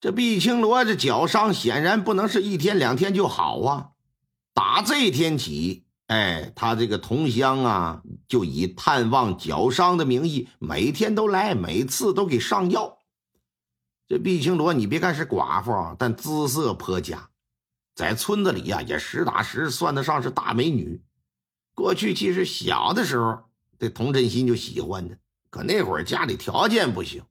这毕青罗这脚伤显然不能是一天两天就好啊！打这天起，哎，他这个同乡啊，就以探望脚伤的名义，每天都来，每次都给上药。这毕青罗，你别看是寡妇，但姿色颇佳，在村子里呀，也实打实算得上是大美女。过去其实小的时候，这童振新就喜欢她，可那会儿家里条件不行。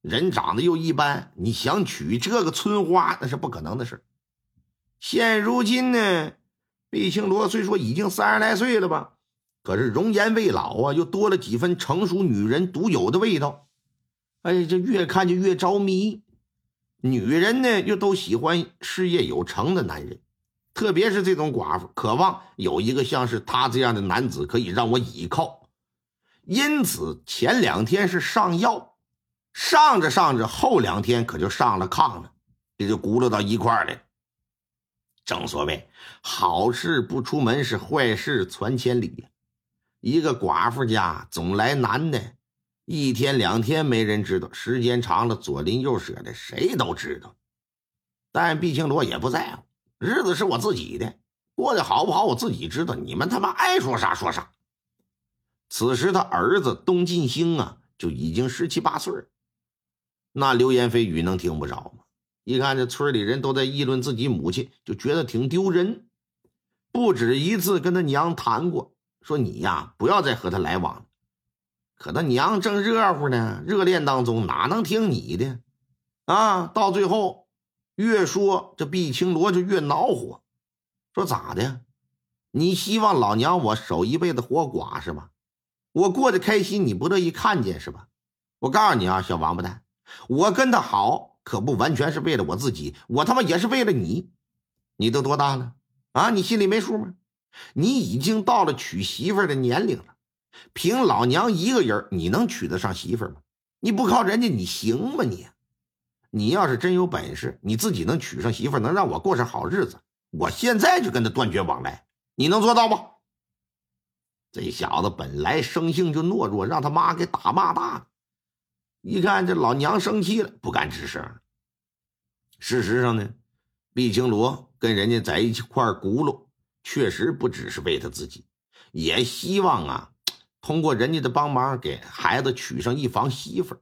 人长得又一般，你想娶这个村花那是不可能的事。现如今呢，毕青罗虽说已经三十来岁了吧，可是容颜未老啊，又多了几分成熟女人独有的味道。哎，这越看就越着迷。女人呢，又都喜欢事业有成的男人，特别是这种寡妇，渴望有一个像是他这样的男子可以让我倚靠。因此，前两天是上药。上着上着，后两天可就上了炕了，这就轱辘到一块儿了。正所谓好事不出门，是坏事传千里。一个寡妇家总来男的，一天两天没人知道，时间长了左邻右舍的谁都知道。但毕青罗也不在乎，日子是我自己的，过得好不好我自己知道，你们他妈爱说啥说啥。此时他儿子东进兴啊，就已经十七八岁了。那流言蜚语能听不着吗？一看这村里人都在议论自己母亲，就觉得挺丢人。不止一次跟他娘谈过，说你呀不要再和他来往了。可他娘正热乎呢，热恋当中哪能听你的？啊，到最后越说这毕青罗就越恼火，说咋的？你希望老娘我守一辈子活寡是吧？我过得开心你不乐意看见是吧？我告诉你啊，小王八蛋！我跟他好，可不完全是为了我自己，我他妈也是为了你。你都多大了啊？你心里没数吗？你已经到了娶媳妇的年龄了，凭老娘一个人，你能娶得上媳妇吗？你不靠人家，你行吗？你，你要是真有本事，你自己能娶上媳妇，能让我过上好日子，我现在就跟他断绝往来，你能做到吗？这小子本来生性就懦弱，让他妈给打骂大了。一看这老娘生气了，不敢吱声。事实上呢，毕青罗跟人家在一起块轱辘，确实不只是为他自己，也希望啊，通过人家的帮忙给孩子娶上一房媳妇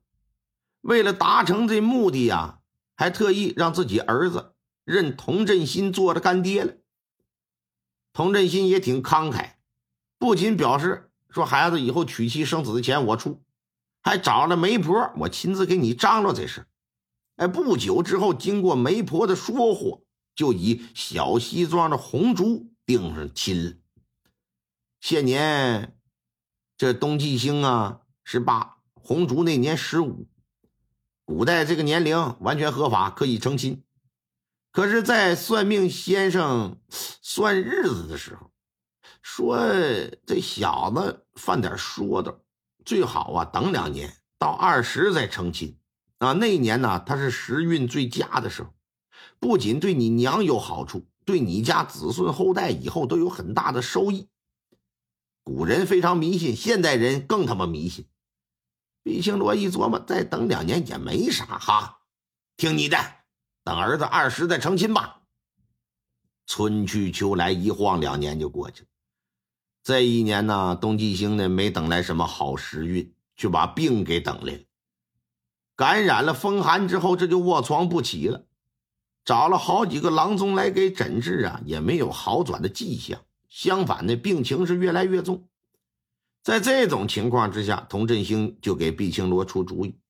为了达成这目的呀，还特意让自己儿子认童振新做了干爹了。童振新也挺慷慨，不仅表示说孩子以后娶妻生子的钱我出。还找了媒婆，我亲自给你张罗这事。哎，不久之后，经过媒婆的说和，就以小西庄的红烛定上亲。现年这东季星啊十八，红烛那年十五。古代这个年龄完全合法，可以成亲。可是，在算命先生算日子的时候，说这小子犯点说道。最好啊，等两年到二十再成亲啊！那一年呢，他是时运最佳的时候，不仅对你娘有好处，对你家子孙后代以后都有很大的收益。古人非常迷信，现代人更他妈迷信。毕青罗一琢磨，再等两年也没啥哈，听你的，等儿子二十再成亲吧。春去秋来，一晃两年就过去了。这一年呢，东季星呢没等来什么好时运，却把病给等来了。感染了风寒之后，这就卧床不起了。找了好几个郎中来给诊治啊，也没有好转的迹象。相反呢，病情是越来越重。在这种情况之下，童振兴就给毕青罗出主意，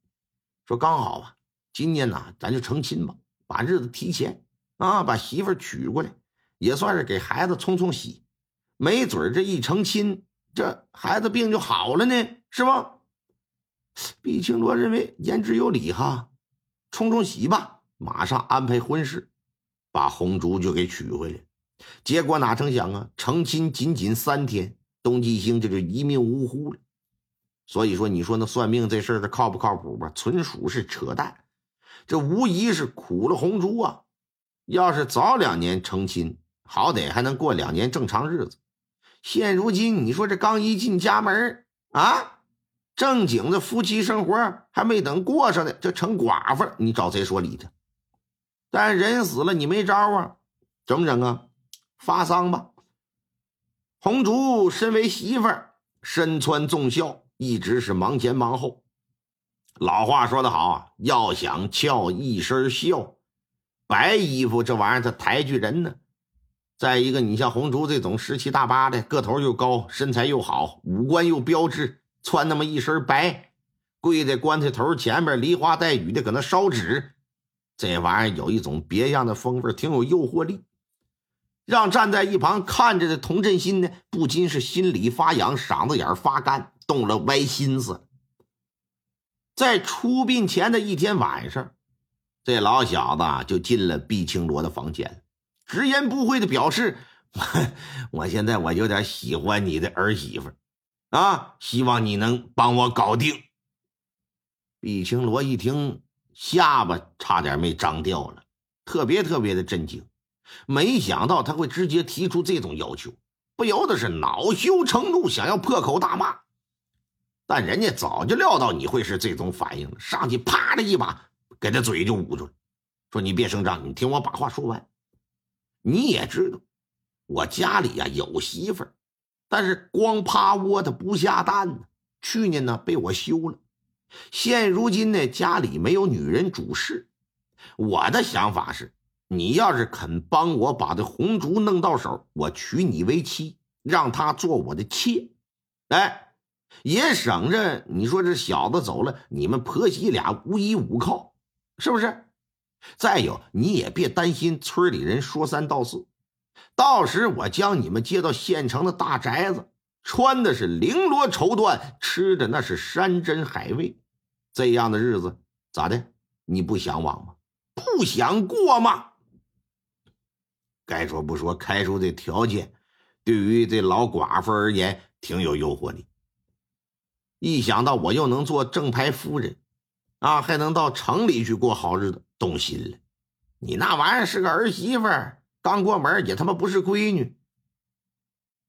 说：“刚好啊，今年呢，咱就成亲吧，把日子提前啊，把媳妇娶过来，也算是给孩子冲冲喜。”没准这一成亲，这孩子病就好了呢，是吗？毕青罗认为言之有理哈，冲冲喜吧，马上安排婚事，把红烛就给娶回来。结果哪成想啊，成亲仅仅三天，东季星这就一命呜呼了。所以说，你说那算命这事儿靠不靠谱吧？纯属是扯淡，这无疑是苦了红烛啊！要是早两年成亲，好歹还能过两年正常日子。现如今，你说这刚一进家门啊，正经的夫妻生活还没等过上呢，就成寡妇了。你找谁说理去？但人死了，你没招啊，怎么整啊？发丧吧。红烛身为媳妇，身穿重孝，一直是忙前忙后。老话说得好啊，要想俏一身孝，白衣服这玩意儿它抬举人呢。再一个，你像红烛这种十七大八的，个头又高，身材又好，五官又标致，穿那么一身白，跪在棺材头前面，梨花带雨的搁那烧纸，这玩意儿有一种别样的风味，挺有诱惑力，让站在一旁看着的童振新呢，不禁是心里发痒，嗓子眼发干，动了歪心思。在出殡前的一天晚上，这老小子就进了毕青罗的房间，直言不讳的表示：“ 我现在我有点喜欢你的儿媳妇，啊，希望你能帮我搞定。”毕青罗一听，下巴差点没张掉了，特别特别的震惊，没想到他会直接提出这种要求，不由得是恼羞成怒，想要破口大骂。但人家早就料到你会是这种反应了，上去啪的一把给他嘴就捂住了，说：“你别声张，你听我把话说完。你也知道，我家里呀有媳妇儿，但是光趴窝它不下蛋呢。去年呢被我休了，现如今呢家里没有女人主事。我的想法是，你要是肯帮我把这红烛弄到手，我娶你为妻，让她做我的妾，哎。”也省着你说这小子走了，你们婆媳俩无依无靠，是不是？再有，你也别担心村里人说三道四，到时我将你们接到县城的大宅子，穿的是绫罗绸缎，吃的那是山珍海味，这样的日子咋的？你不向往吗？不想过吗？该说不说，开出的条件对于这老寡妇而言挺有诱惑力。一想到我又能做正牌夫人，啊，还能到城里去过好日子，动心了。你那玩意儿是个儿媳妇，刚过门也他妈不是闺女，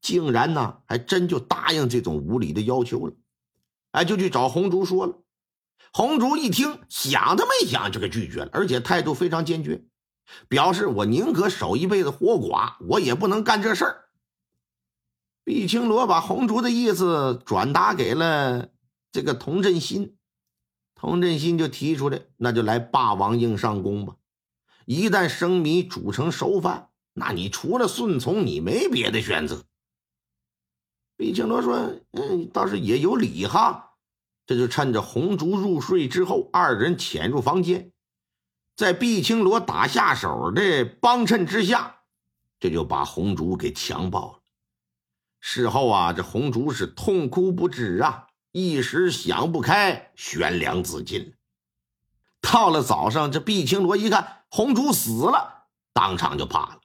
竟然呢还真就答应这种无理的要求了。哎，就去找红烛说了。红烛一听，想都没想就给拒绝了，而且态度非常坚决，表示我宁可守一辈子活寡，我也不能干这事儿。毕青罗把红烛的意思转达给了这个童振新，童振新就提出来，那就来霸王硬上弓吧。一旦生米煮成熟饭，那你除了顺从，你没别的选择。毕青罗说：“嗯，倒是也有理哈。”这就趁着红烛入睡之后，二人潜入房间，在毕青罗打下手的帮衬之下，这就把红烛给强暴了。事后啊，这红烛是痛哭不止啊，一时想不开，悬梁自尽。到了早上，这毕青罗一看红烛死了，当场就怕了。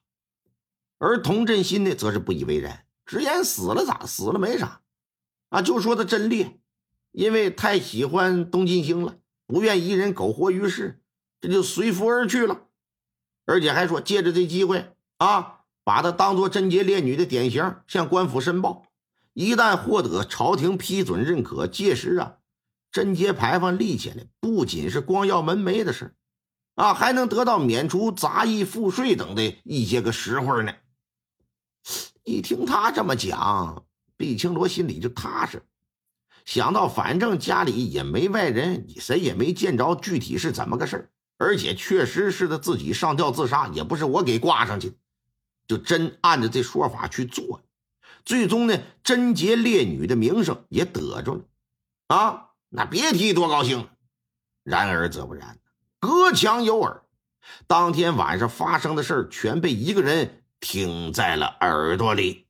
而童振新呢，则是不以为然，直言死了咋死了没啥，啊，就说他真烈，因为太喜欢东金星了，不愿一人苟活于世，这就随夫而去了，而且还说借着这机会啊。把他当做贞洁烈女的典型向官府申报，一旦获得朝廷批准认可，届时啊，贞节牌坊立起来，不仅是光耀门楣的事啊，还能得到免除杂役赋税等的一些个实惠呢。一听他这么讲，毕青罗心里就踏实，想到反正家里也没外人，谁也没见着具体是怎么个事而且确实是他自己上吊自杀，也不是我给挂上去。就真按着这说法去做，最终呢，贞洁烈女的名声也得着了，啊，那别提多高兴。然而则不然，隔墙有耳，当天晚上发生的事全被一个人听在了耳朵里。